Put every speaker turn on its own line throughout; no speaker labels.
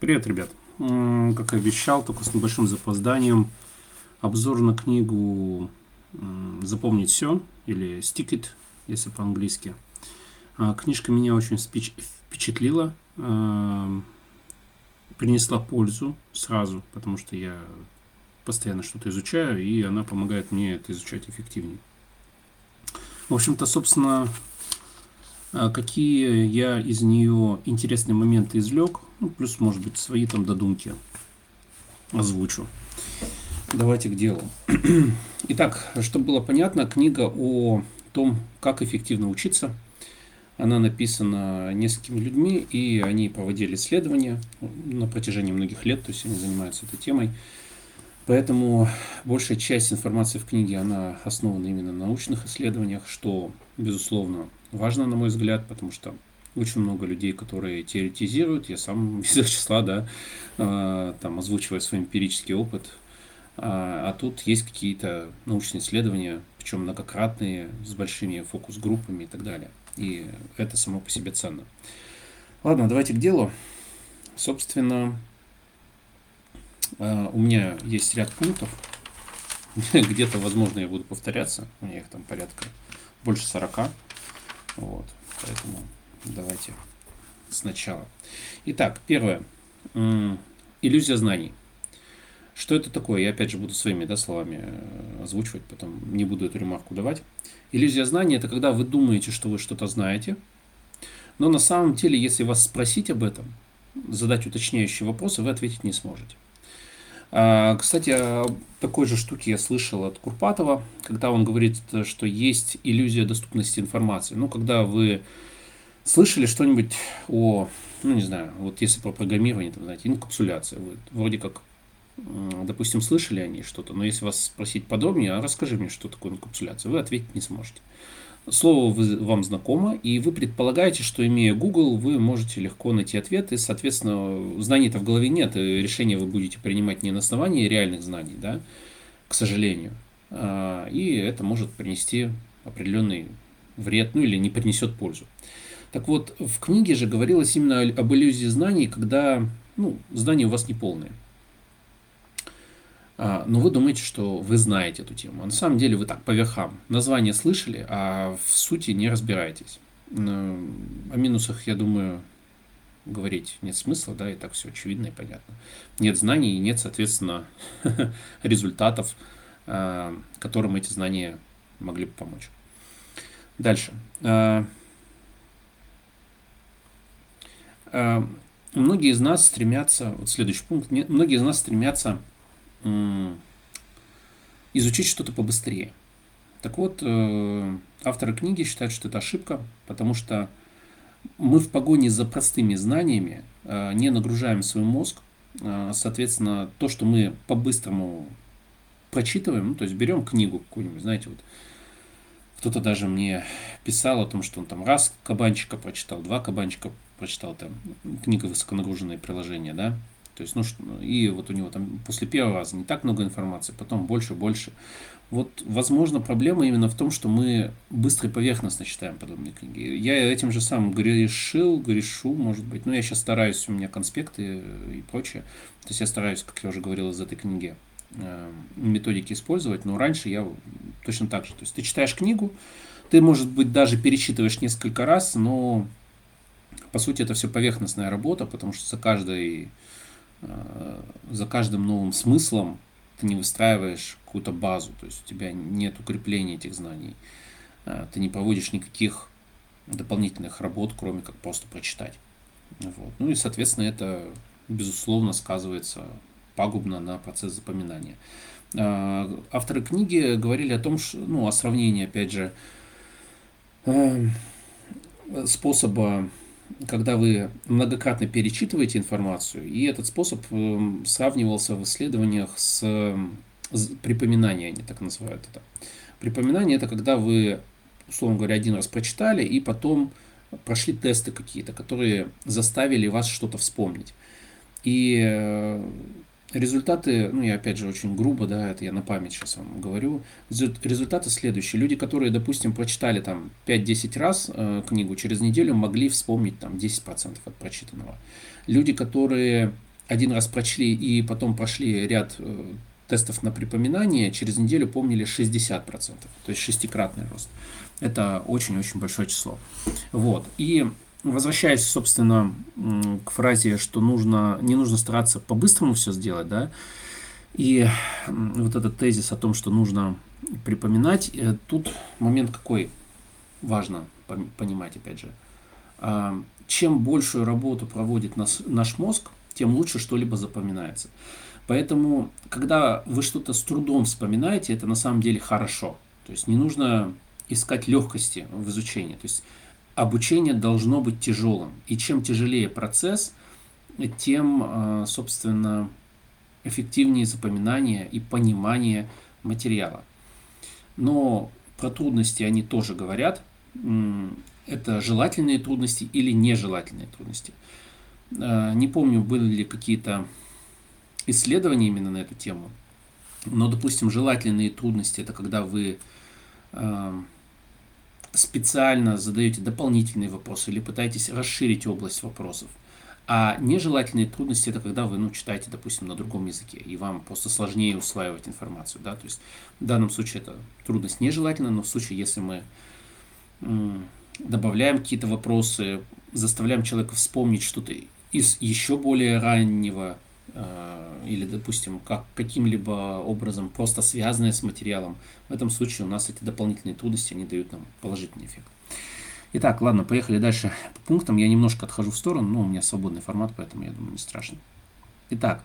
Привет, ребят. Как и обещал, только с небольшим запозданием. Обзор на книгу «Запомнить все» или «Stick it», если по-английски. А, книжка меня очень впечатлила, а, принесла пользу сразу, потому что я постоянно что-то изучаю, и она помогает мне это изучать эффективнее. В общем-то, собственно, какие я из нее интересные моменты извлек, ну, плюс, может быть, свои там додумки озвучу. Давайте к делу. Итак, чтобы было понятно, книга о том, как эффективно учиться. Она написана несколькими людьми, и они проводили исследования на протяжении многих лет, то есть они занимаются этой темой. Поэтому большая часть информации в книге, она основана именно на научных исследованиях, что, безусловно, важно, на мой взгляд, потому что очень много людей, которые теоретизируют, я сам из их числа, да, э, там озвучивая свой эмпирический опыт, а, а тут есть какие-то научные исследования, причем многократные, с большими фокус-группами и так далее. И это само по себе ценно. Ладно, давайте к делу. Собственно, э, у меня есть ряд пунктов. Где-то, возможно, я буду повторяться. У меня их там порядка больше 40. Вот, поэтому давайте сначала. Итак, первое. Иллюзия знаний. Что это такое? Я опять же буду своими да, словами э, озвучивать, потом не буду эту ремарку давать. Иллюзия знаний – это когда вы думаете, что вы что-то знаете, но на самом деле, если вас спросить об этом, задать уточняющие вопросы, вы ответить не сможете. А, кстати, такой же штуке я слышал от Курпатова, когда он говорит, что есть иллюзия доступности информации. Ну, когда вы слышали что-нибудь о, ну, не знаю, вот если про программирование, там, знаете, инкапсуляция, вы вроде как, допустим, слышали о ней что-то, но если вас спросить подробнее, а расскажи мне, что такое инкапсуляция, вы ответить не сможете слово вам знакомо, и вы предполагаете, что имея Google, вы можете легко найти ответ, и, соответственно, знаний-то в голове нет, и решение вы будете принимать не на основании реальных знаний, да, к сожалению. А, и это может принести определенный вред, ну или не принесет пользу. Так вот, в книге же говорилось именно об иллюзии знаний, когда ну, знания у вас не полные. Но вы думаете, что вы знаете эту тему. А на самом деле вы так, по верхам. Название слышали, а в сути не разбираетесь. О минусах, я думаю, говорить нет смысла, да, и так все очевидно и понятно. Нет знаний и нет, соответственно, результатов, а, которым эти знания могли бы помочь. Дальше. Многие из нас стремятся, вот следующий пункт, многие из нас стремятся изучить что-то побыстрее. Так вот, э, авторы книги считают, что это ошибка, потому что мы в погоне за простыми знаниями э, не нагружаем свой мозг. Э, соответственно, то, что мы по-быстрому прочитываем, ну, то есть берем книгу какую-нибудь, знаете, вот кто-то даже мне писал о том, что он там раз кабанчика прочитал, два кабанчика прочитал, там книга высоконагруженное приложение, да, то есть, ну, и вот у него там после первого раза не так много информации, потом больше, больше. Вот, возможно, проблема именно в том, что мы быстро и поверхностно читаем подобные книги. Я этим же самым грешил, грешу, может быть. Но я сейчас стараюсь, у меня конспекты и прочее. То есть я стараюсь, как я уже говорил из этой книги, э, методики использовать, но раньше я точно так же. То есть ты читаешь книгу, ты, может быть, даже перечитываешь несколько раз, но по сути это все поверхностная работа, потому что за каждой за каждым новым смыслом ты не выстраиваешь какую-то базу, то есть у тебя нет укрепления этих знаний, э, ты не проводишь никаких дополнительных работ, кроме как просто прочитать. Вот. Ну и, соответственно, это, безусловно, сказывается пагубно на процесс запоминания. Э, авторы книги говорили о том, что, ну, о сравнении, опять же, способа когда вы многократно перечитываете информацию, и этот способ эм, сравнивался в исследованиях с, с припоминанием, они так называют это. Припоминание это когда вы, условно говоря, один раз прочитали, и потом прошли тесты какие-то, которые заставили вас что-то вспомнить. И э, Результаты, ну я опять же очень грубо, да, это я на память сейчас вам говорю. Результаты следующие. Люди, которые, допустим, прочитали там 5-10 раз э, книгу, через неделю могли вспомнить там 10% от прочитанного. Люди, которые один раз прочли и потом прошли ряд э, тестов на припоминание, через неделю помнили 60%, то есть шестикратный рост. Это очень-очень большое число. Вот. И возвращаясь, собственно, к фразе, что нужно, не нужно стараться по-быстрому все сделать, да, и вот этот тезис о том, что нужно припоминать, э, тут момент какой важно понимать, опять же. А, чем большую работу проводит нас, наш мозг, тем лучше что-либо запоминается. Поэтому, когда вы что-то с трудом вспоминаете, это на самом деле хорошо. То есть не нужно искать легкости в изучении. То есть обучение должно быть тяжелым. И чем тяжелее процесс, тем, а, собственно, эффективнее запоминание и понимание материала. Но про трудности они тоже говорят. Это желательные трудности или нежелательные трудности. А, не помню, были ли какие-то исследования именно на эту тему. Но, допустим, желательные трудности это когда вы а, специально задаете дополнительные вопросы или пытаетесь расширить область вопросов. А нежелательные трудности это когда вы ну, читаете, допустим, на другом языке, и вам просто сложнее усваивать информацию. Да? То есть в данном случае это трудность нежелательна, но в случае, если мы добавляем какие-то вопросы, заставляем человека вспомнить что-то из еще более раннего или, допустим, как каким-либо образом просто связанное с материалом, в этом случае у нас эти дополнительные трудности, они дают нам положительный эффект. Итак, ладно, поехали дальше по пунктам. Я немножко отхожу в сторону, но у меня свободный формат, поэтому я думаю, не страшно. Итак,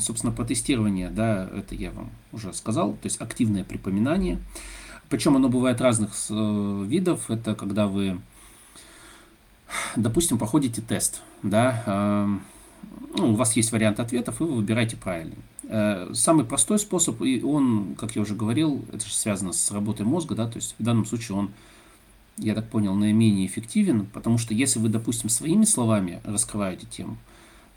собственно, про тестирование, да, это я вам уже сказал, то есть активное припоминание. Причем оно бывает разных э, видов. Это когда вы, допустим, проходите тест, да, ну, у вас есть вариант ответов, и вы выбираете правильный. Э, самый простой способ, и он, как я уже говорил, это же связано с работой мозга, да, то есть в данном случае он я так понял, наименее эффективен, потому что если вы, допустим, своими словами раскрываете тему,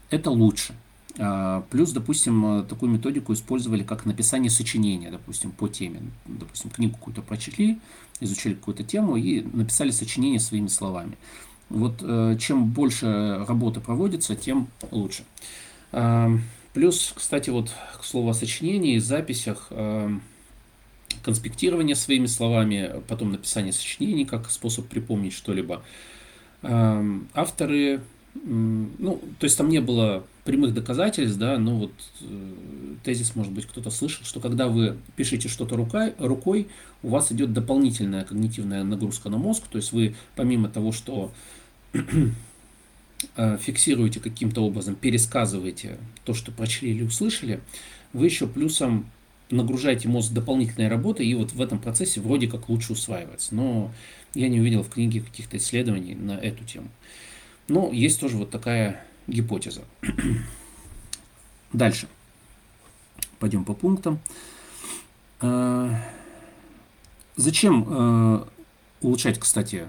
это лучше. А, плюс, допустим, такую методику использовали как написание сочинения, допустим, по теме. Допустим, книгу какую-то прочли, изучили какую-то тему и написали сочинение своими словами. Вот э, чем больше работы проводится, тем лучше. А, плюс, кстати, вот к слову о сочинении, записях, а, конспектирование своими словами, потом написание сочинений как способ припомнить что-либо. Авторы, ну, то есть там не было прямых доказательств, да, но вот э, тезис, может быть, кто-то слышал, что когда вы пишете что-то рукой, рукой, у вас идет дополнительная когнитивная нагрузка на мозг, то есть вы помимо того, что э, фиксируете каким-то образом, пересказываете то, что прочли или услышали, вы еще плюсом нагружаете мозг дополнительной работой, и вот в этом процессе вроде как лучше усваивается. Но я не увидел в книге каких-то исследований на эту тему. Но есть тоже вот такая гипотеза. Дальше. Пойдем по пунктам. А, зачем а, улучшать, кстати,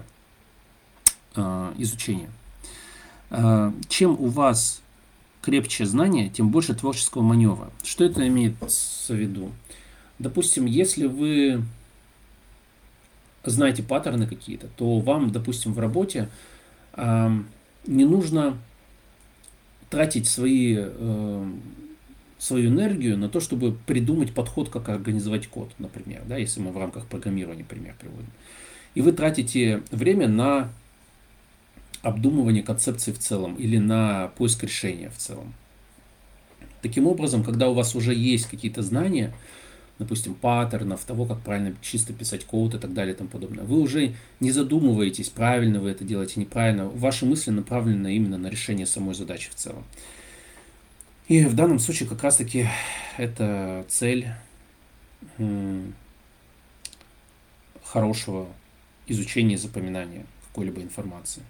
а, изучение? Чем у вас крепче знания, тем больше творческого маневра. Что это имеет в виду? Допустим, если вы знаете паттерны какие-то, то вам, допустим, в работе э, не нужно тратить свои, э, свою энергию на то, чтобы придумать подход, как организовать код, например, да, если мы в рамках программирования пример приводим. И вы тратите время на обдумывание концепции в целом или на поиск решения в целом. Таким образом, когда у вас уже есть какие-то знания, допустим, паттернов, того, как правильно чисто писать код и так далее и тому подобное, вы уже не задумываетесь, правильно вы это делаете, неправильно. Ваши мысли направлены именно на решение самой задачи в целом. И в данном случае как раз-таки это цель хорошего изучения и запоминания какой-либо информации.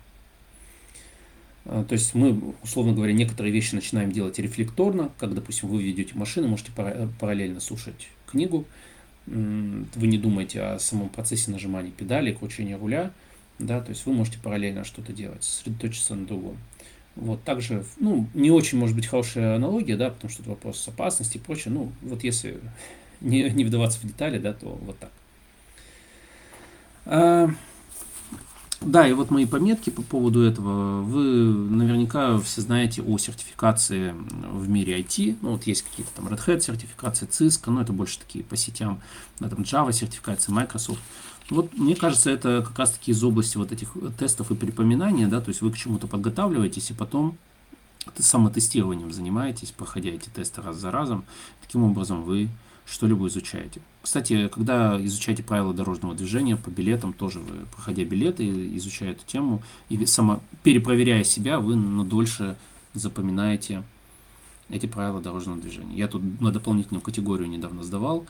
А, то есть мы, условно говоря, некоторые вещи начинаем делать рефлекторно, как, допустим, вы ведете машину, можете параллельно слушать книгу, вы не думаете о самом процессе нажимания педали, кручения руля, да, то есть вы можете параллельно что-то делать, сосредоточиться на другом. Вот также, ну, не очень может быть хорошая аналогия, да, потому что это вопрос опасности и прочее. Ну, вот если не, не вдаваться в детали, да, то вот так. Да, и вот мои пометки по поводу этого. Вы наверняка все знаете о сертификации в мире IT. Ну, вот есть какие-то там Red Hat сертификации, Cisco, но это больше такие по сетям, да, там Java сертификации, Microsoft. Вот мне кажется, это как раз таки из области вот этих тестов и припоминания, да, то есть вы к чему-то подготавливаетесь и потом самотестированием занимаетесь, проходя эти тесты раз за разом. Таким образом вы что-либо изучаете. Кстати, когда изучаете правила дорожного движения по билетам, тоже вы, проходя билеты, изучая эту тему и само, перепроверяя себя, вы на дольше запоминаете эти правила дорожного движения. Я тут на дополнительную категорию недавно сдавал,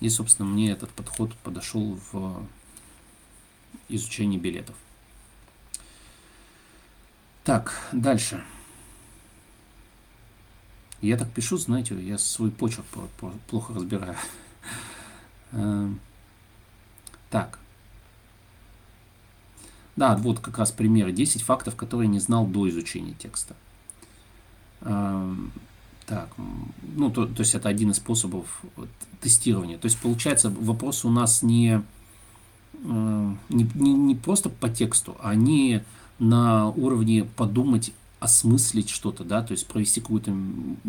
и, собственно, мне этот подход подошел в изучении билетов. Так, дальше. Я так пишу, знаете, я свой почерк плохо разбираю. Эм, так. Да, вот как раз примеры. 10 фактов, которые не знал до изучения текста. Эм, так, ну, то, то есть это один из способов тестирования. То есть получается вопрос у нас не, э, не, не, не просто по тексту, а не на уровне подумать осмыслить что-то, да, то есть провести какую-то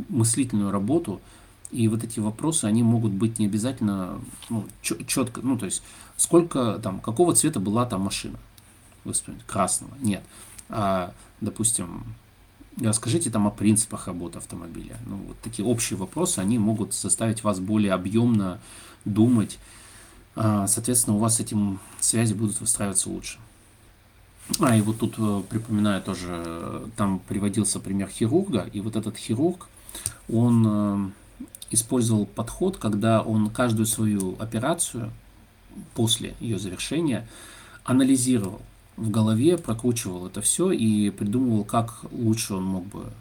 мыслительную работу, и вот эти вопросы, они могут быть не обязательно ну, четко, ну, то есть, сколько там, какого цвета была там машина, вы вспомните, красного, нет, а, допустим, расскажите там о принципах работы автомобиля, ну, вот такие общие вопросы, они могут заставить вас более объемно думать, а, соответственно, у вас с этим связи будут выстраиваться лучше. А, и вот тут э, припоминаю тоже, там приводился пример хирурга, и вот этот хирург, он э, использовал подход, когда он каждую свою операцию после ее завершения анализировал. В голове, прокручивал это все и придумывал, как лучше он мог бы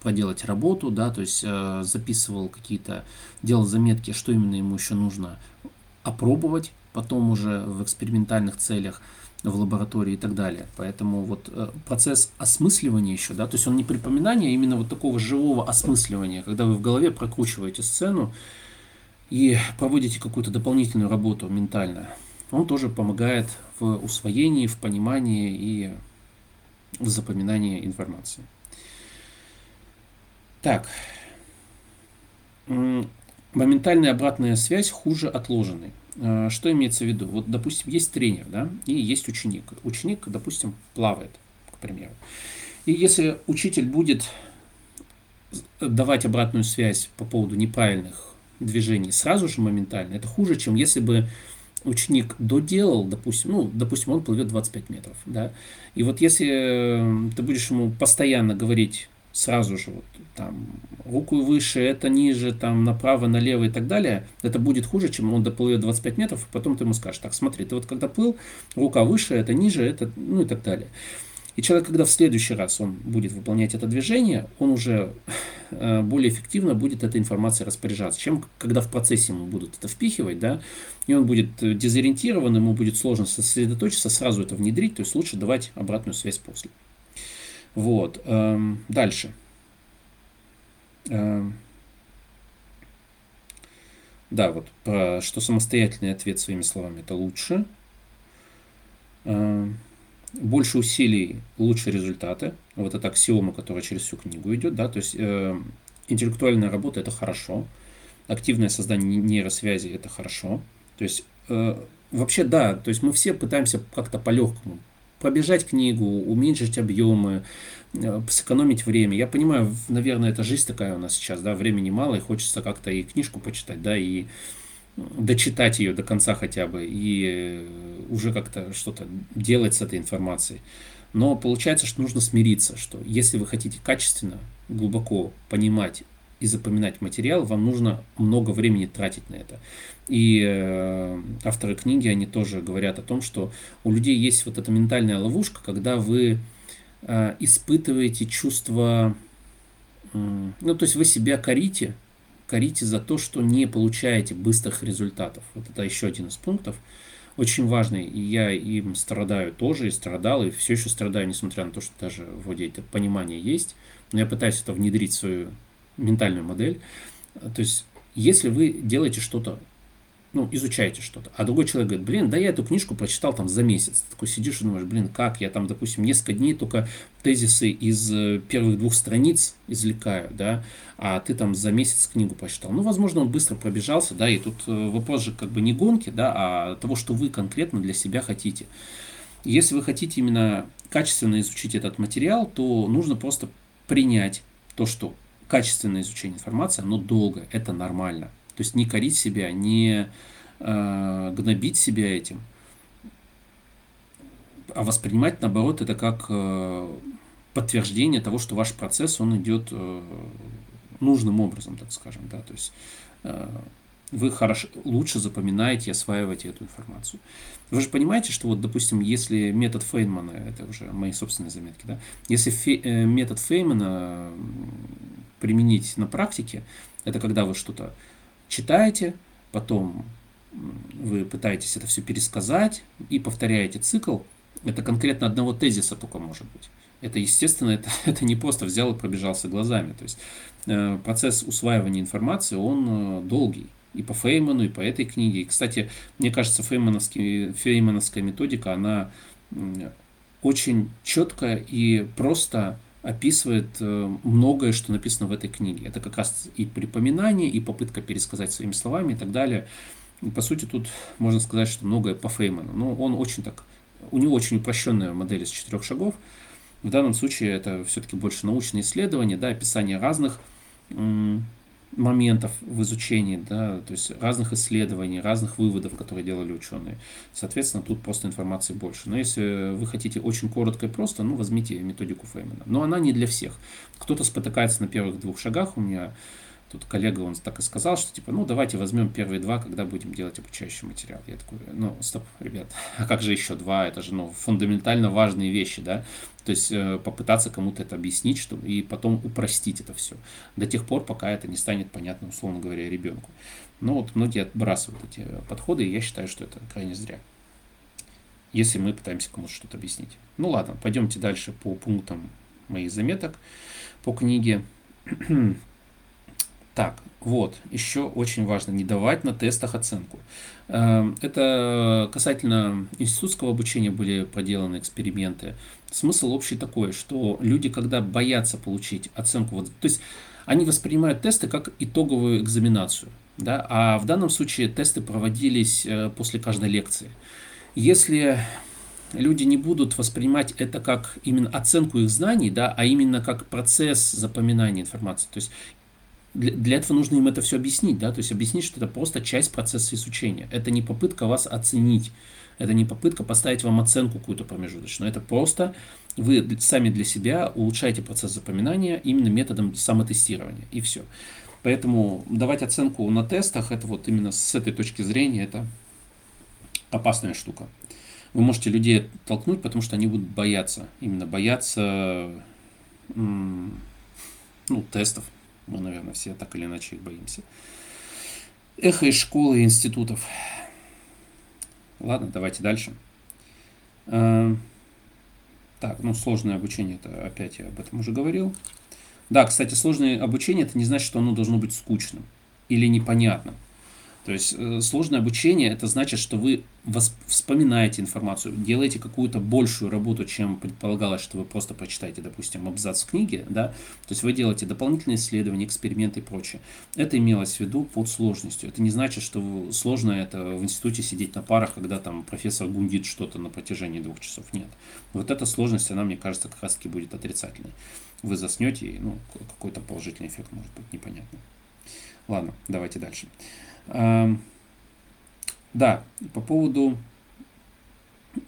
проделать работу, да, то есть э, записывал какие-то, делал заметки, что именно ему еще нужно опробовать потом уже в экспериментальных целях – в лаборатории и так далее. Поэтому вот э, процесс осмысливания еще, да, то есть он не припоминание, а именно вот такого живого осмысливания, когда вы в голове прокручиваете сцену и проводите какую-то дополнительную работу ментально, он тоже помогает в усвоении, в понимании и в запоминании информации. Так, моментальная обратная связь хуже отложенной. Э, что имеется в виду? Вот, допустим, есть тренер, да, и есть ученик. Ученик, допустим, плавает, к примеру. И если учитель будет давать обратную связь по поводу неправильных движений сразу же моментально, это хуже, чем если бы ученик доделал, допустим, ну, допустим, он плывет 25 метров, да, и вот если э, ты будешь ему постоянно говорить сразу же вот там руку выше, это ниже, там направо, налево и так далее, это будет хуже, чем он доплывет 25 метров, и потом ты ему скажешь, так, смотри, ты вот когда плыл, рука выше, это ниже, это, ну и так далее. И человек, когда в следующий раз он будет выполнять это движение, он уже э, более эффективно будет этой информацией распоряжаться, чем когда в процессе ему будут это впихивать, да, и он будет э, дезориентирован, ему будет сложно сосредоточиться, сразу это внедрить, то есть лучше давать обратную связь после. Вот. Эм, дальше. Эм, да, вот про что самостоятельный ответ своими словами это лучше. Эм, больше усилий, лучше результаты. Вот это аксиома, которая через всю книгу идет, да, то есть э, интеллектуальная работа это хорошо, активное создание нейросвязи это хорошо. То есть э, вообще да, то есть мы все пытаемся как-то по-легкому пробежать книгу, уменьшить объемы, э, сэкономить время. Я понимаю, наверное, это жизнь такая у нас сейчас, да, времени мало, и хочется как-то и книжку почитать, да, и дочитать ее до конца хотя бы, и э, уже как-то что-то делать с этой информацией. Но получается, что нужно смириться, что если вы хотите качественно, глубоко понимать и запоминать материал, вам нужно много времени тратить на это. И э, авторы книги, они тоже говорят о том, что у людей есть вот эта ментальная ловушка, когда вы э, испытываете чувство, ну то есть вы себя корите, корите за то, что не получаете быстрых результатов. Вот это еще один из пунктов, очень важный, и я им страдаю тоже, и страдал, и все еще страдаю, несмотря на то, что даже вроде это понимание есть, но я пытаюсь это внедрить в свою ментальную модель. То есть, если вы делаете что-то ну, изучаете что-то. А другой человек говорит, блин, да я эту книжку прочитал там за месяц. Ты такой сидишь и думаешь, блин, как я там, допустим, несколько дней только тезисы из э, первых двух страниц извлекаю, да, а ты там за месяц книгу прочитал. Ну, возможно, он быстро пробежался, да, и тут э, вопрос же как бы не гонки, да, а того, что вы конкретно для себя хотите. Если вы хотите именно качественно изучить этот материал, то нужно просто принять то, что качественное изучение информации, оно долго, это нормально. То есть не корить себя, не э, гнобить себя этим, а воспринимать, наоборот, это как э, подтверждение того, что ваш процесс, он идет э, нужным образом, так скажем. Да? То есть э, вы хорошо, лучше запоминаете и осваиваете эту информацию. Вы же понимаете, что вот, допустим, если метод Фейнмана, это уже мои собственные заметки, да, если фе, э, метод Фейнмана применить на практике, это когда вы что-то читаете, потом вы пытаетесь это все пересказать и повторяете цикл. Это конкретно одного тезиса только может быть. Это, естественно, это, это не просто взял и пробежался глазами. То есть э, процесс усваивания информации, он э, долгий. И по Фейману, и по этой книге. И, кстати, мне кажется, феймановская методика, она очень четко и просто описывает э, многое, что написано в этой книге. Это как раз и припоминание, и попытка пересказать своими словами и так далее. И, по сути, тут можно сказать, что многое по Фейману. Но он очень так, у него очень упрощенная модель из четырех шагов. В данном случае это все-таки больше научные исследования, да, описание разных моментов в изучении, да, то есть разных исследований, разных выводов, которые делали ученые. Соответственно, тут просто информации больше. Но если вы хотите очень коротко и просто, ну, возьмите методику Феймана. Но она не для всех. Кто-то спотыкается на первых двух шагах. У меня тут коллега, он так и сказал, что типа, ну, давайте возьмем первые два, когда будем делать обучающий материал. Я такой, ну, стоп, ребят, а как же еще два? Это же, ну, фундаментально важные вещи, да? То есть э, попытаться кому-то это объяснить, чтобы, и потом упростить это все. До тех пор, пока это не станет понятно, условно говоря, ребенку. Но вот многие отбрасывают эти подходы, и я считаю, что это крайне зря. Если мы пытаемся кому-то что-то объяснить. Ну ладно, пойдемте дальше по пунктам моих заметок по книге. Так, вот, еще очень важно, не давать на тестах оценку. Эм, это касательно институтского обучения были проделаны эксперименты. Смысл общий такой, что люди, когда боятся получить оценку, вот, то есть они воспринимают тесты как итоговую экзаменацию. Да? А в данном случае тесты проводились э, после каждой лекции. Если люди не будут воспринимать это как именно оценку их знаний, да, а именно как процесс запоминания информации. То есть для, для этого нужно им это все объяснить, да, то есть объяснить, что это просто часть процесса изучения. Это не попытка вас оценить, это не попытка поставить вам оценку какую-то промежуточную, это просто вы сами для себя улучшаете процесс запоминания именно методом самотестирования, и все. Поэтому давать оценку на тестах, это вот именно с этой точки зрения, это опасная штука. Вы можете людей толкнуть, потому что они будут бояться, именно бояться ну, тестов, мы, наверное, все так или иначе их боимся. Эхо из школы и институтов. Ладно, давайте дальше. А, так, ну сложное обучение, это опять я об этом уже говорил. Да, кстати, сложное обучение, это не значит, что оно должно быть скучным или непонятным. То есть э, сложное обучение это значит, что вы вспоминаете информацию, делаете какую-то большую работу, чем предполагалось, что вы просто прочитаете, допустим, абзац в книге, да, то есть вы делаете дополнительные исследования, эксперименты и прочее. Это имелось в виду под сложностью. Это не значит, что сложно это в институте сидеть на парах, когда там профессор гундит что-то на протяжении двух часов. Нет. Вот эта сложность, она, мне кажется, как раз таки будет отрицательной. Вы заснете, и ну, какой-то положительный эффект может быть непонятный. Ладно, давайте дальше. Да, по поводу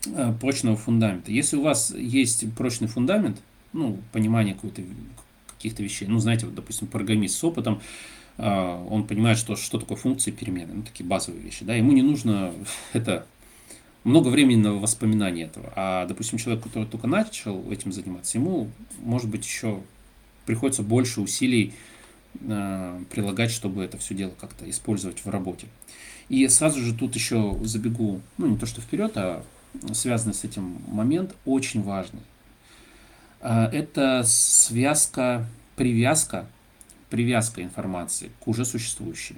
э, прочного фундамента. Если у вас есть прочный фундамент, ну, понимание каких-то вещей, ну, знаете, вот, допустим, программист с опытом, э, он понимает, что, что такое функции перемены, ну, такие базовые вещи, да, ему не нужно это много времени на воспоминание этого. А, допустим, человек, который только начал этим заниматься, ему, может быть, еще приходится больше усилий прилагать, чтобы это все дело как-то использовать в работе. И сразу же тут еще забегу, ну не то что вперед, а связанный с этим момент очень важный. Э, это связка, привязка, привязка информации к уже существующей.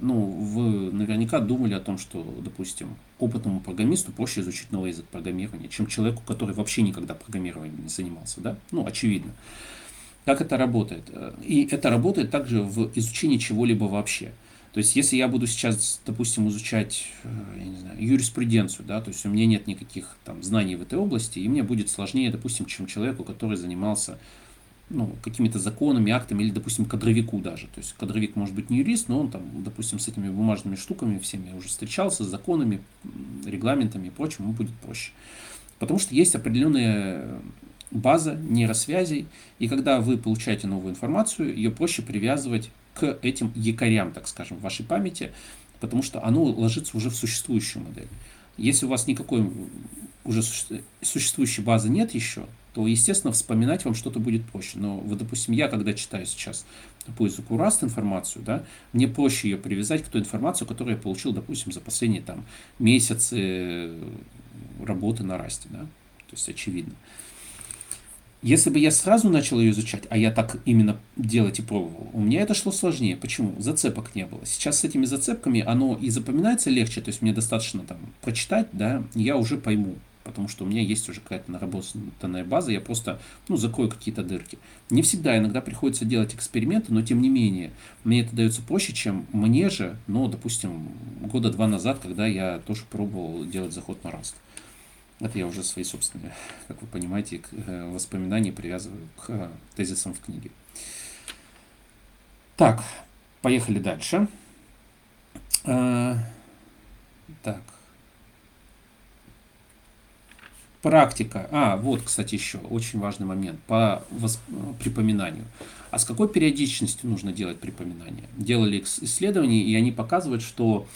ну, вы наверняка думали о том, что, допустим, опытному программисту проще изучить новый язык программирования, чем человеку, который вообще никогда программированием не занимался, да? Ну, очевидно. Как это работает? И это работает также в изучении чего-либо вообще. То есть, если я буду сейчас, допустим, изучать, э, я не знаю, юриспруденцию, да, то есть у меня нет никаких там знаний в этой области, и мне будет сложнее, допустим, чем человеку, который занимался ну, какими-то законами, актами, или, допустим, кадровику даже. То есть кадровик может быть не юрист, но он там, допустим, с этими бумажными штуками всеми уже встречался, с законами, регламентами и прочим, ему будет проще. Потому что есть определенная база нейросвязей, и когда вы получаете новую информацию, ее проще привязывать к этим якорям, так скажем, в вашей памяти, потому что оно ложится уже в существующую модель. Если у вас никакой уже существующей базы нет еще, то, естественно, вспоминать вам что-то будет проще. Но, вот, допустим, я, когда читаю сейчас по языку Rust информацию, да, мне проще ее привязать к той информации, которую я получил, допустим, за последние там, месяцы работы на Rust. Да? То есть, очевидно. Если бы я сразу начал ее изучать, а я так именно делать и пробовал, у меня это шло сложнее. Почему? Зацепок не было. Сейчас с этими зацепками оно и запоминается легче, то есть мне достаточно там прочитать, да, я уже пойму, потому что у меня есть уже какая-то наработанная база, я просто, ну, закрою какие-то дырки. Не всегда, иногда приходится делать эксперименты, но тем не менее, мне это дается проще, чем мне же, ну, допустим, года два назад, когда я тоже пробовал делать заход на Rust. Это я уже свои собственные, как вы понимаете, э, воспоминания привязываю к э, тезисам в книге. Так, поехали дальше. А, так. Практика. А, вот, кстати, еще очень важный момент по восп... припоминанию. А с какой периодичностью нужно делать припоминание? Делали исследования, и они показывают, что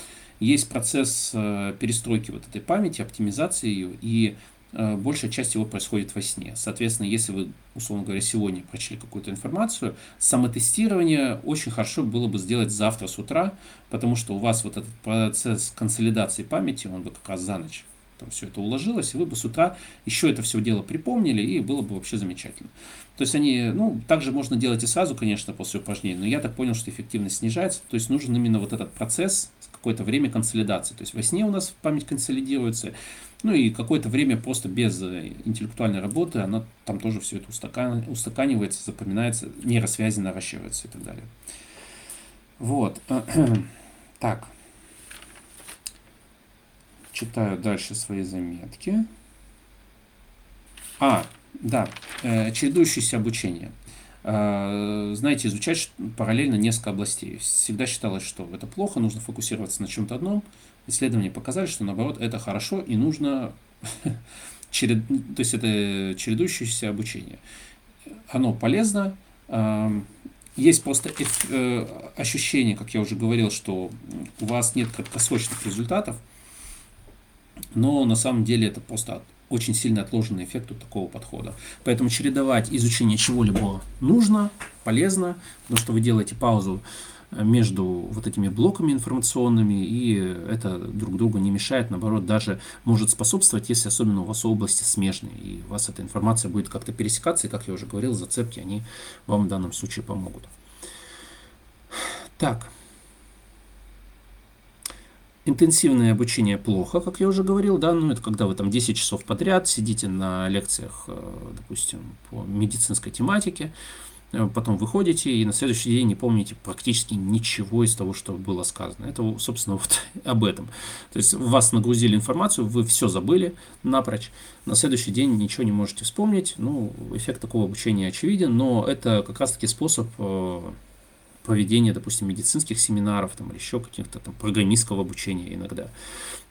есть процесс э, перестройки вот этой памяти, оптимизации ее, и э, большая часть его происходит во сне. Соответственно, если вы, условно говоря, сегодня прочли какую-то информацию, самотестирование очень хорошо было бы сделать завтра с утра, потому что у вас вот этот процесс консолидации памяти, он бы как раз за ночь там все это уложилось, и вы бы с утра еще это все дело припомнили, и было бы вообще замечательно. То есть они, ну, также можно делать и сразу, конечно, после упражнений, но я так понял, что эффективность снижается, то есть нужен именно вот этот процесс какое-то время консолидации. То есть во сне у нас память консолидируется, ну и какое-то время просто без э, интеллектуальной работы она там тоже все это устакан, устаканивается, запоминается, нейросвязи наращиваются и так далее. Вот. Так. Читаю дальше свои заметки. А, да, э, чередующееся обучение. А, знаете, изучать параллельно несколько областей. Всегда считалось, что это плохо, нужно фокусироваться на чем-то одном. Исследования показали, что наоборот это хорошо и нужно черед... то есть это чередующееся обучение. Оно полезно. Есть просто э, ощущение, как я уже говорил, что у вас нет краткосрочных результатов, но на самом деле это просто очень сильно отложенный эффект от такого подхода. Поэтому чередовать изучение чего-либо нужно, полезно, потому что вы делаете паузу э, между вот этими блоками информационными, и это друг другу не мешает, наоборот, даже может способствовать, если особенно у вас области смежные, и у вас эта информация будет как-то пересекаться, и, как я уже говорил, зацепки, они вам в данном случае помогут. Так, Интенсивное обучение плохо, как я уже говорил, да, ну это когда вы там 10 часов подряд сидите на лекциях, э, допустим, по медицинской тематике, э, потом выходите и на следующий день не помните практически ничего из того, что было сказано. Это, собственно, вот об этом. То есть вас нагрузили информацию, вы все забыли напрочь, на следующий день ничего не можете вспомнить. Ну, эффект такого обучения очевиден, но это как раз-таки способ э, проведения, допустим, медицинских семинаров там, или еще каких-то там программистского обучения иногда,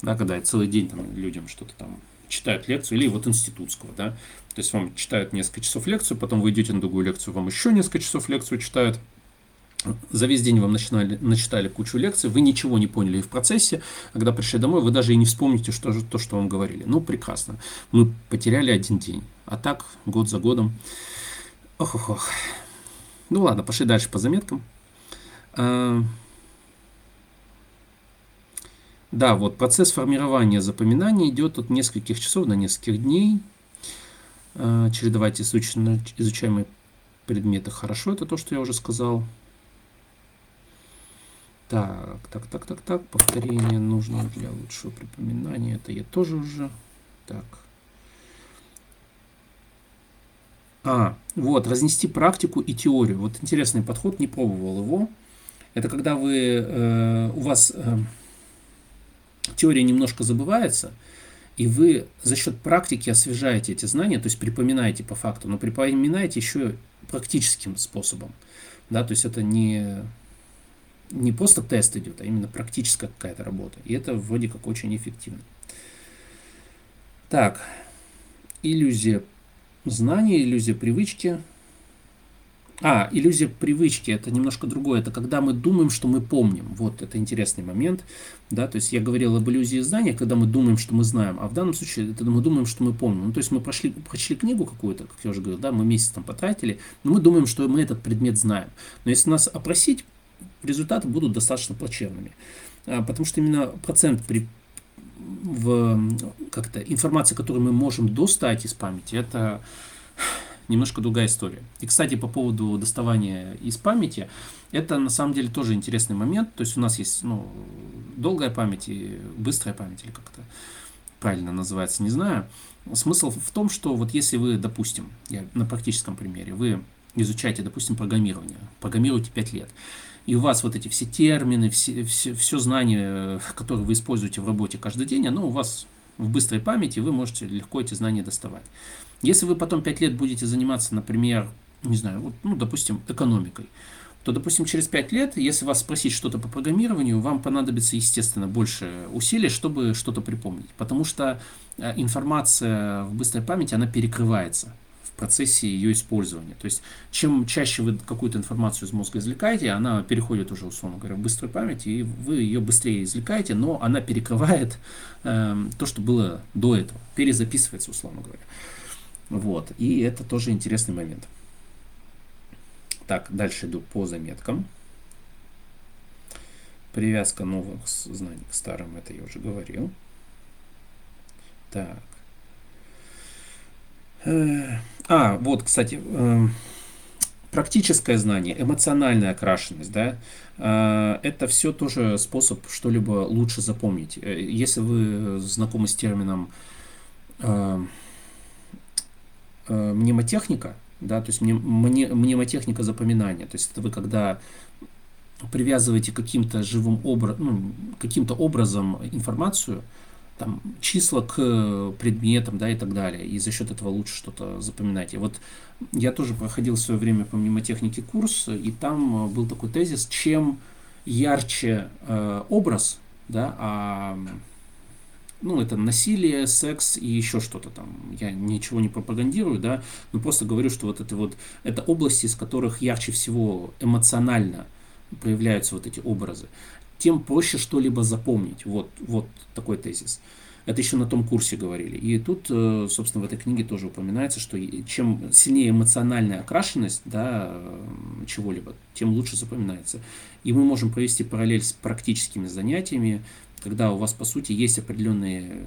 да, когда целый день там, людям что-то там читают лекцию, или вот институтского, да, то есть вам читают несколько часов лекцию, потом вы идете на другую лекцию, вам еще несколько часов лекцию читают, за весь день вам начинали, начитали кучу лекций, вы ничего не поняли в процессе, когда пришли домой, вы даже и не вспомните что же, то, что вам говорили. Ну, прекрасно. Мы потеряли один день. А так, год за годом. Ох-ох-ох. Ну ладно, пошли дальше по заметкам. А, да, вот процесс формирования запоминания идет от нескольких часов до нескольких дней. А, чередовать изучаемые предметы хорошо, это то, что я уже сказал. Так, так, так, так, так. Повторение нужно для лучшего припоминания. Это я тоже уже. Так. А, вот, разнести практику и теорию. Вот интересный подход, не пробовал его. Это когда вы, э, у вас э, теория немножко забывается, и вы за счет практики освежаете эти знания, то есть припоминаете по факту, но припоминаете еще практическим способом. Да, то есть это не, не просто тест идет, а именно практическая какая-то работа. И это вроде как очень эффективно. Так, иллюзия знания, иллюзия привычки. А, иллюзия привычки это немножко другое. Это когда мы думаем, что мы помним. Вот это интересный момент. Да, то есть я говорил об иллюзии знания, когда мы думаем, что мы знаем. А в данном случае это мы думаем, что мы помним. Ну, то есть мы прошли, прочли книгу какую-то, как я уже говорил, да, мы месяц там потратили, но мы думаем, что мы этот предмет знаем. Но если нас опросить, результаты будут достаточно плачевными. А, потому что именно процент при в как-то информации, которую мы можем достать из памяти, это немножко другая история. И, кстати, по поводу доставания из памяти, это на самом деле тоже интересный момент. То есть у нас есть ну, долгая память и быстрая память, или как это правильно называется, не знаю. Смысл в том, что вот если вы, допустим, я на практическом примере, вы изучаете, допустим, программирование, программируете 5 лет, и у вас вот эти все термины, все, все, все знания, которые вы используете в работе каждый день, оно у вас в быстрой памяти, вы можете легко эти знания доставать. Если вы потом 5 лет будете заниматься, например, не знаю, вот, ну, допустим, экономикой, то, допустим, через 5 лет, если вас спросить что-то по программированию, вам понадобится, естественно, больше усилий, чтобы что-то припомнить. Потому что э, информация в быстрой памяти, она перекрывается процессе ее использования. То есть, чем чаще вы какую-то информацию из мозга извлекаете, она переходит уже, условно говоря, в быструю память, и вы ее быстрее извлекаете, но она перекрывает э, то, что было до этого, перезаписывается, условно говоря. Вот, и это тоже интересный момент. Так, дальше иду по заметкам. Привязка новых знаний к старым, это я уже говорил. Так. Э, а, вот, кстати, э, практическое знание, эмоциональная окрашенность, да, э, это все тоже способ что-либо лучше запомнить. Если вы знакомы с термином мнемотехника, да, то есть мнемотехника запоминания, то есть это вы когда привязываете каким-то живым образом, ну, каким-то образом информацию, там, числа к предметам, да, и так далее. И за счет этого лучше что-то запоминать. вот я тоже проходил в свое время по мнемотехнике курс, и там э, был такой тезис, чем ярче э, образ, да, а ну, это насилие, секс и еще что-то там. Я ничего не пропагандирую, да, но просто говорю, что вот это вот, это области, из которых ярче всего эмоционально появляются вот эти образы тем проще что-либо запомнить. Вот, вот такой тезис. Это еще на том курсе говорили. И тут, э, собственно, в этой книге тоже упоминается, что чем сильнее эмоциональная окрашенность да, чего-либо, тем лучше запоминается. И мы можем провести параллель с практическими занятиями, когда у вас, по сути, есть определенная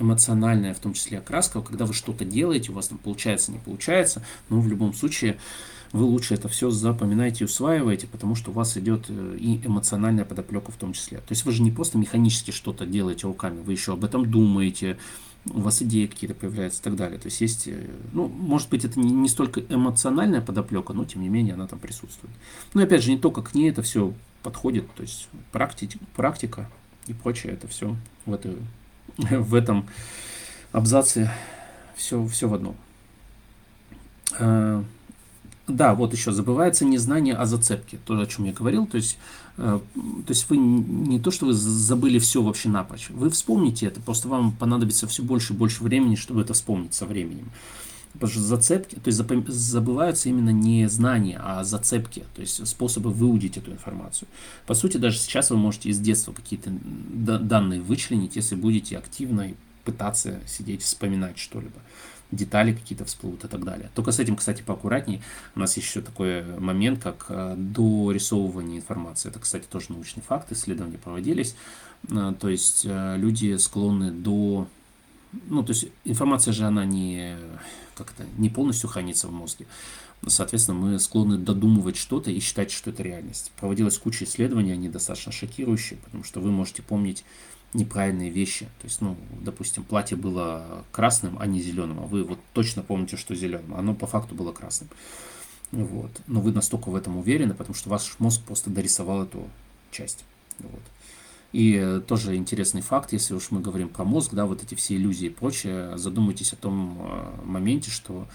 эмоциональная, в том числе окраска, когда вы что-то делаете, у вас там получается, не получается, но в любом случае вы лучше это все запоминаете и усваиваете, потому что у вас идет э, и эмоциональная подоплека в том числе. То есть вы же не просто механически что-то делаете руками, вы еще об этом думаете, у вас идеи какие-то появляются и так далее. То есть есть, э, ну, может быть, это не, не столько эмоциональная подоплека, но тем не менее она там присутствует. Но опять же, не только к ней это все подходит, то есть практика, практика и прочее, это все в, этой, в этом абзаце все, все в одном. Э, да, вот еще забывается незнание о зацепке, то, о чем я говорил. То есть, э, то есть вы не то, что вы забыли все вообще напрочь, вы вспомните это, просто вам понадобится все больше и больше времени, чтобы это вспомнить со временем. Потому что зацепки, то есть забываются именно не знания, а зацепки, то есть способы выудить эту информацию. По сути, даже сейчас вы можете из детства какие-то данные вычленить, если будете активно пытаться сидеть, вспоминать что-либо детали какие-то всплывут и так далее. Только с этим, кстати, поаккуратнее. У нас есть еще такой момент, как э, дорисовывание информации. Это, кстати, тоже научный факт, исследования проводились. Э, то есть э, люди склонны до... Ну, то есть информация же, она не, как то не полностью хранится в мозге. соответственно, мы склонны додумывать что-то и считать, что это реальность. Проводилась куча исследований, они достаточно шокирующие, потому что вы можете помнить неправильные вещи. То есть, ну, допустим, платье было красным, а не зеленым, а вы вот точно помните, что зеленым. Оно по факту было красным. Вот. Но вы настолько в этом уверены, потому что ваш мозг просто дорисовал эту часть. Вот. И тоже интересный факт, если уж мы говорим про мозг, да, вот эти все иллюзии и прочее, задумайтесь о том э, моменте, что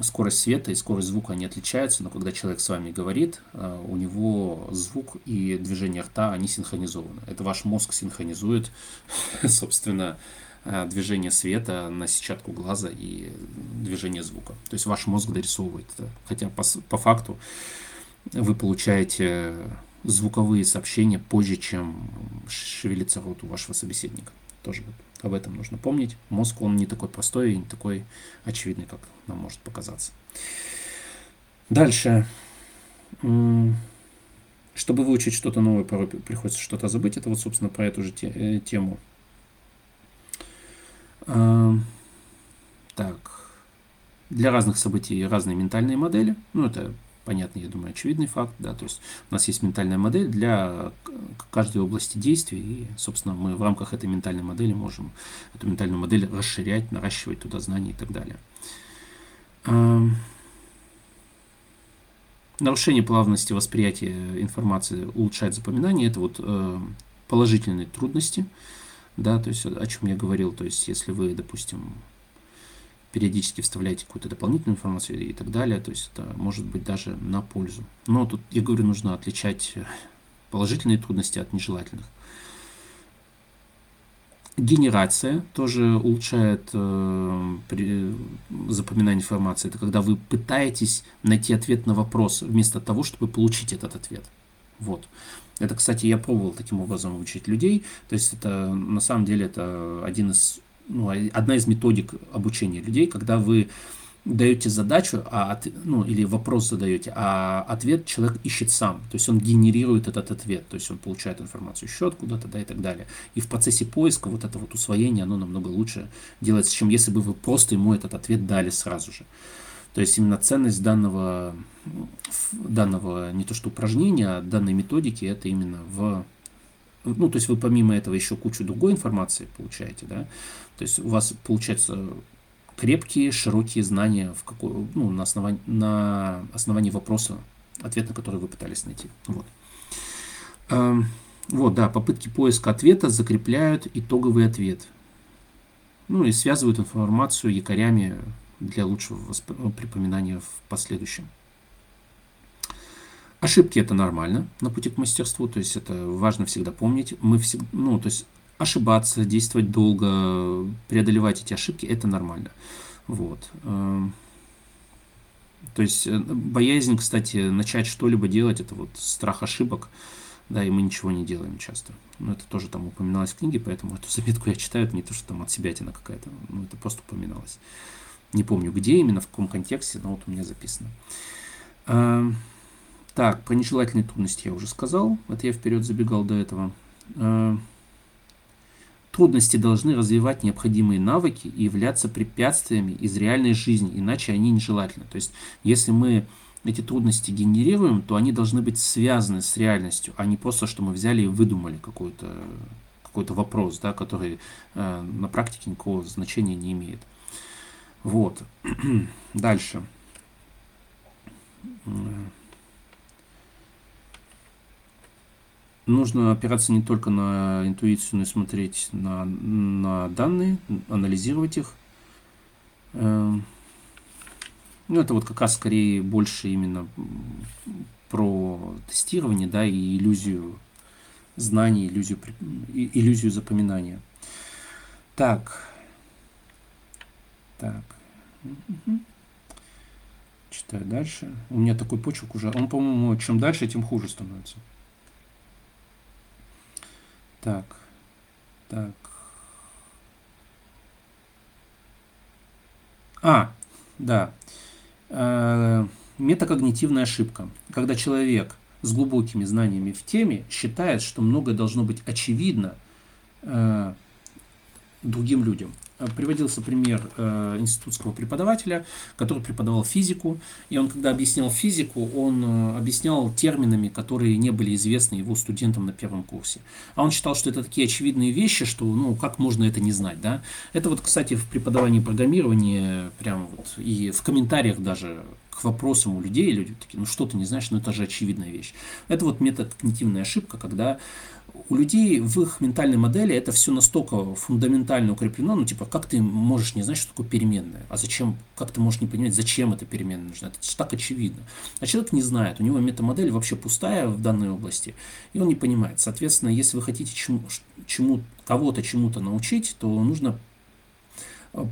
скорость света и скорость звука они отличаются, но когда человек с вами говорит, э, у него звук и движение рта, они синхронизованы. Это ваш мозг синхронизует, собственно, э, движение света на сетчатку глаза и движение звука. То есть ваш мозг дорисовывает это. Хотя по, по факту вы получаете звуковые сообщения позже, чем шевелится рот у вашего собеседника. Тоже вот об этом нужно помнить. Мозг, он не такой простой и не такой очевидный, как нам может показаться. Дальше. Чтобы выучить что-то новое, порой приходится что-то забыть. Это вот, собственно, про эту же э, тему. Так. Для разных событий разные ментальные модели. Ну, это понятный, я думаю, очевидный факт, да, то есть у нас есть ментальная модель для каждой области действий, и, собственно, мы в рамках этой ментальной модели можем эту ментальную модель расширять, наращивать туда знания и так далее. Нарушение плавности восприятия информации улучшает запоминание, это вот э, положительные трудности, да, то есть о чем я говорил, то есть если вы, допустим, периодически вставляете какую-то дополнительную информацию и так далее, то есть это может быть даже на пользу. Но тут, я говорю, нужно отличать э, положительные трудности от нежелательных. Генерация тоже улучшает э, при, запоминание информации. Это когда вы пытаетесь найти ответ на вопрос вместо того, чтобы получить этот ответ. Вот. Это, кстати, я пробовал таким образом учить людей. То есть это на самом деле это один из ну, одна из методик обучения людей, когда вы даете задачу, а от, ну, или вопрос задаете, а ответ человек ищет сам. То есть он генерирует этот ответ, то есть он получает информацию еще откуда-то, да, и так далее. И в процессе поиска вот это вот усвоение, оно намного лучше делается, чем если бы вы просто ему этот ответ дали сразу же. То есть именно ценность данного, данного не то что упражнения, а данной методики, это именно в ну, то есть вы помимо этого еще кучу другой информации получаете, да, то есть у вас получается крепкие, широкие знания в какой, ну, на, основании, на основании вопроса, ответ на который вы пытались найти. Вот. Эм, вот, да, попытки поиска ответа закрепляют итоговый ответ. Ну и связывают информацию якорями для лучшего припоминания в последующем. Ошибки это нормально на пути к мастерству, то есть это важно всегда помнить. Мы всегда, ну, то есть ошибаться, действовать долго, преодолевать эти ошибки, это нормально. Вот. Эм, то есть э, боязнь, кстати, начать что-либо делать, это вот страх ошибок, да, и мы ничего не делаем часто. Но это тоже там упоминалось в книге, поэтому эту заметку я читаю, это не то, что там от себя тина какая-то, ну, это просто упоминалось. Не помню, где именно, в каком контексте, но вот у меня записано. Так, про нежелательные трудности я уже сказал, это я вперед забегал до этого. Эм, Трудности должны развивать необходимые навыки и являться препятствиями из реальной жизни, иначе они нежелательны. То есть, если мы эти трудности генерируем, то они должны быть связаны с реальностью, а не просто, что мы взяли и выдумали какой-то какой-то вопрос, да, который э, на практике никакого значения не имеет. Вот. Дальше нужно опираться не только на интуицию, но и смотреть на, на данные, анализировать их. Эм, ну, это вот как раз скорее больше именно про тестирование, да, и иллюзию знаний, иллюзию, иллюзию запоминания. Так. Так. Читаю дальше. У меня такой почерк уже. Он, по-моему, чем дальше, тем хуже становится. Так, так. А, да. Э, метакогнитивная ошибка. Когда человек с глубокими знаниями в теме считает, что многое должно быть очевидно э, другим людям. Э, приводился пример э, институтского преподавателя, который преподавал физику, и он, когда объяснял физику, он э, объяснял терминами, которые не были известны его студентам на первом курсе. А он считал, что это такие очевидные вещи, что, ну, как можно это не знать, да? Это вот, кстати, в преподавании программирования, прямо вот, и в комментариях даже к вопросам у людей, люди такие, ну, что ты не знаешь, ну, это же очевидная вещь. Это вот метод когнитивная ошибка, когда у людей в их ментальной модели это все настолько фундаментально укреплено, ну типа, как ты можешь не знать, что такое переменная? А зачем, как ты можешь не понимать, зачем эта переменная нужна? Это же так очевидно. А человек не знает, у него метамодель вообще пустая в данной области, и он не понимает. Соответственно, если вы хотите чему, чему кого-то чему-то научить, то нужно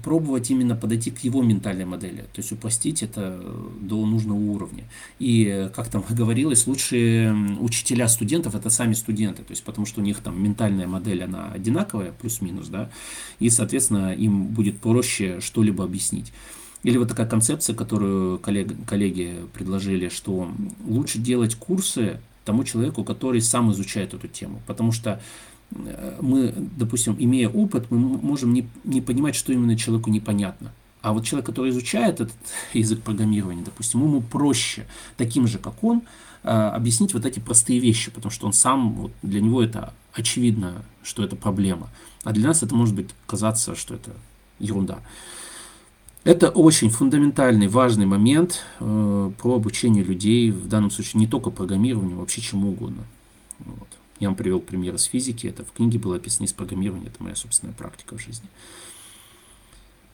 пробовать именно подойти к его ментальной модели, то есть упростить это до нужного уровня. И, как там говорилось, лучшие учителя студентов это сами студенты, то есть потому что у них там ментальная модель, она одинаковая, плюс-минус, да, и, соответственно, им будет проще что-либо объяснить. Или вот такая концепция, которую коллег, коллеги предложили, что лучше делать курсы тому человеку, который сам изучает эту тему, потому что мы, допустим, имея опыт, мы можем не, не понимать, что именно человеку непонятно. А вот человек, который изучает этот язык программирования, допустим, ему проще, таким же, как он, а, объяснить вот эти простые вещи, потому что он сам, вот для него это очевидно, что это проблема. А для нас это может быть казаться, что это ерунда. Это очень фундаментальный, важный момент э, про обучение людей, в данном случае не только программированию, вообще чему угодно. Вот. Я вам привел пример из физики, это в книге было описано из программирования, это моя собственная практика в жизни.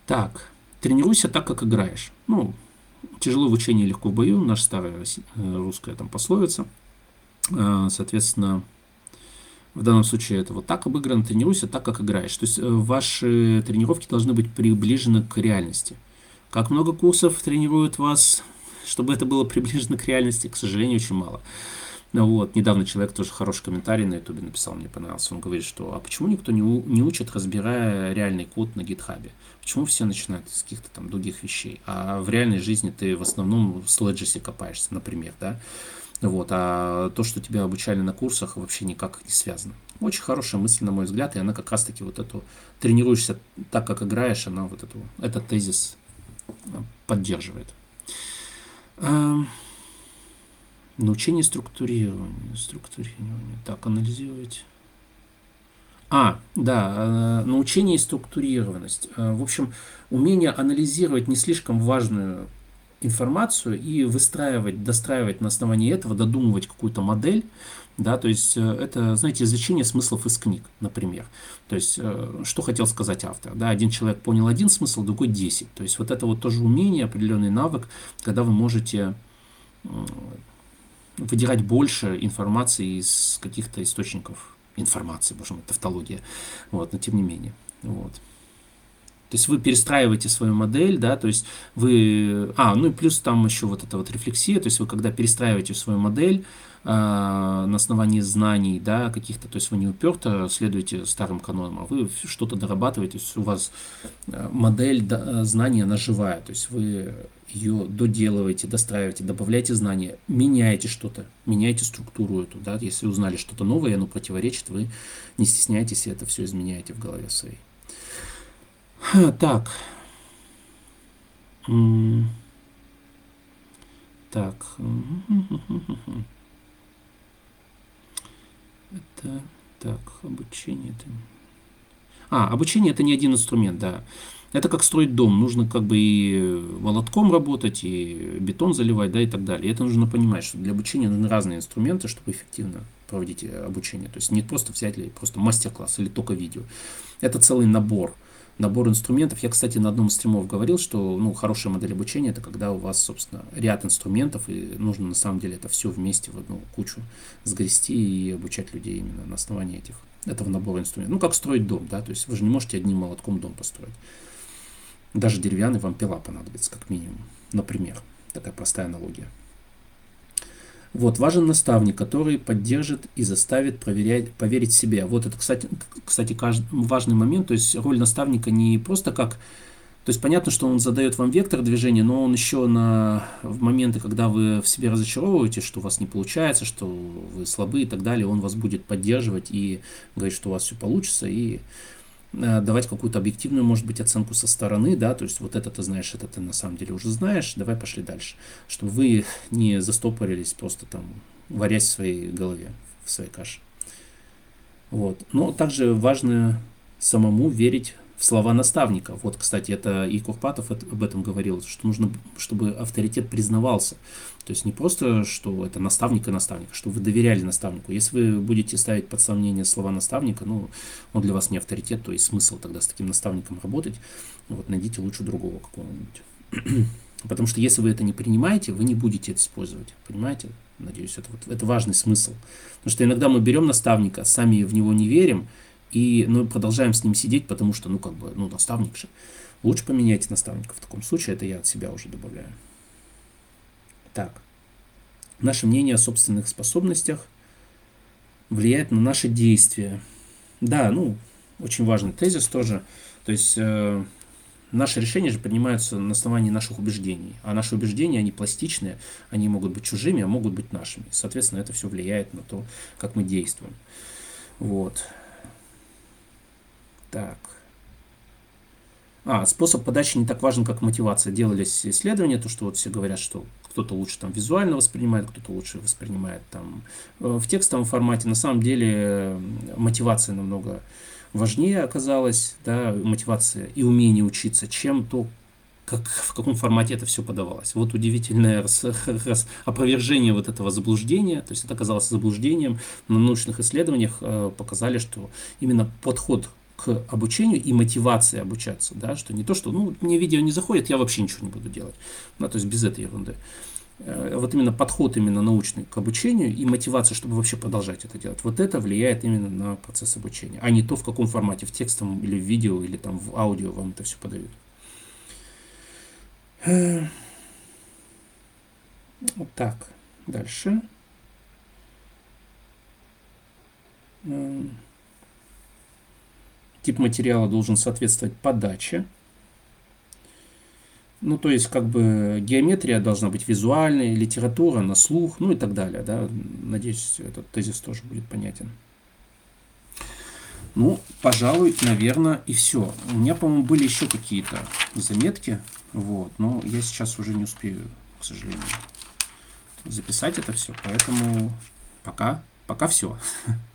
Так, тренируйся так, как играешь. Ну, тяжело в учении, легко в бою, наша старая э, русская там пословица. Э, соответственно, в данном случае это вот так обыграно, тренируйся так, как играешь. То есть э, ваши тренировки должны быть приближены к реальности. Как много курсов тренируют вас, чтобы это было приближено к реальности, к сожалению, очень мало. Ну вот, недавно человек тоже хороший комментарий на ютубе написал, мне понравился. Он говорит, что а почему никто не, у, не учит, разбирая реальный код на гитхабе? Почему все начинают с каких-то там других вещей? А в реальной жизни ты в основном в Sledges копаешься, например, да? Вот, а то, что тебя обучали на курсах, вообще никак не связано. Очень хорошая мысль, на мой взгляд, и она как раз-таки вот эту, тренируешься так, как играешь, она вот эту, этот тезис поддерживает. Научение структурирования. Структурирование. Так, анализировать. А, да, э, научение и структурированность. Э, в общем, умение анализировать не слишком важную информацию и выстраивать, достраивать на основании этого, додумывать какую-то модель, да, то есть э, это, знаете, извлечение смыслов из книг, например. То есть, что хотел сказать автор, да, один человек понял один смысл, другой десять. То есть вот это вот тоже умение, определенный навык, когда вы можете выдирать больше информации из каких-то источников информации, боже мой, тавтология, вот, но тем не менее, вот. То есть вы перестраиваете свою модель, да, то есть вы... А, ну и плюс там еще вот эта вот рефлексия, то есть вы когда перестраиваете свою модель, а, на основании знаний, да, каких-то, то есть вы не уперто следуете старым канонам, а вы что-то дорабатываете, то есть у вас э, модель да, знаний, она то есть вы ее доделываете, достраиваете, добавляете знания, меняете что-то, меняете структуру эту, да, если узнали что-то новое, оно противоречит, вы не стесняйтесь это все изменяете в голове своей. Так. Так. Это, так, обучение. Это... А, обучение это не один инструмент, да. Это как строить дом. Нужно как бы и молотком работать, и бетон заливать, да, и так далее. И это нужно понимать, что для обучения нужны разные инструменты, чтобы эффективно проводить обучение. То есть не просто взять ли просто мастер-класс или только видео. Это целый набор набор инструментов. Я, кстати, на одном из стримов говорил, что ну, хорошая модель обучения это когда у вас, собственно, ряд инструментов, и нужно на самом деле это все вместе в одну кучу сгрести и обучать людей именно на основании этих, этого набора инструментов. Ну, как строить дом, да, то есть вы же не можете одним молотком дом построить. Даже деревянный вам пила понадобится, как минимум. Например, такая простая аналогия. Вот, важен наставник, который поддержит и заставит проверять, поверить в себя. Вот это, кстати, кстати каждый, важный момент. То есть роль наставника не просто как... То есть понятно, что он задает вам вектор движения, но он еще на, в моменты, когда вы в себе разочаровываете, что у вас не получается, что вы слабы и так далее, он вас будет поддерживать и говорить, что у вас все получится, и давать какую-то объективную, может быть, оценку со стороны, да, то есть вот это ты знаешь, это ты на самом деле уже знаешь, давай пошли дальше, чтобы вы не застопорились просто там, варясь в своей голове, в своей каше. Вот. Но также важно самому верить в слова наставника. Вот, кстати, это и Курпатов об этом говорил, что нужно, чтобы авторитет признавался. То есть не просто, что это наставник и наставник, а что вы доверяли наставнику. Если вы будете ставить под сомнение слова наставника, ну, он для вас не авторитет, то есть смысл тогда с таким наставником работать. Вот, найдите лучше другого какого-нибудь. Потому что если вы это не принимаете, вы не будете это использовать. Понимаете? Надеюсь, это, вот, это важный смысл. Потому что иногда мы берем наставника, сами в него не верим, и ну, продолжаем с ним сидеть, потому что, ну, как бы, ну, наставник же. Лучше поменяйте наставника в таком случае, это я от себя уже добавляю. Так. Наше мнение о собственных способностях влияет на наши действия. Да, ну, очень важный тезис тоже. То есть э, наши решения же принимаются на основании наших убеждений. А наши убеждения, они пластичные, они могут быть чужими, а могут быть нашими. соответственно, это все влияет на то, как мы действуем. Вот. Так. А, способ подачи не так важен, как мотивация. Делались исследования, то, что вот все говорят, что кто-то лучше там визуально воспринимает, кто-то лучше воспринимает там э, в текстовом формате. На самом деле мотивация намного важнее оказалась, да, мотивация и умение учиться, чем то, как, в каком формате это все подавалось. Вот удивительное раз, раз, опровержение вот этого заблуждения, то есть это оказалось заблуждением, на научных исследованиях э, показали, что именно подход к обучению и мотивации обучаться, да, что не то, что, ну, мне видео не заходит, я вообще ничего не буду делать, да, то есть без этой ерунды. Э, вот именно подход именно научный к обучению и мотивация, чтобы вообще продолжать это делать, вот это влияет именно на процесс обучения, а не то, в каком формате, в текстовом или в видео, или там в аудио вам это все подают. Э, вот так, дальше. Э, Тип материала должен соответствовать подаче. Ну, то есть, как бы геометрия должна быть визуальной, литература на слух, ну и так далее. Да? Надеюсь, этот тезис тоже будет понятен. Ну, пожалуй, наверное, и все. У меня, по-моему, были еще какие-то заметки, вот, но я сейчас уже не успею, к сожалению, записать это все, поэтому пока, пока все.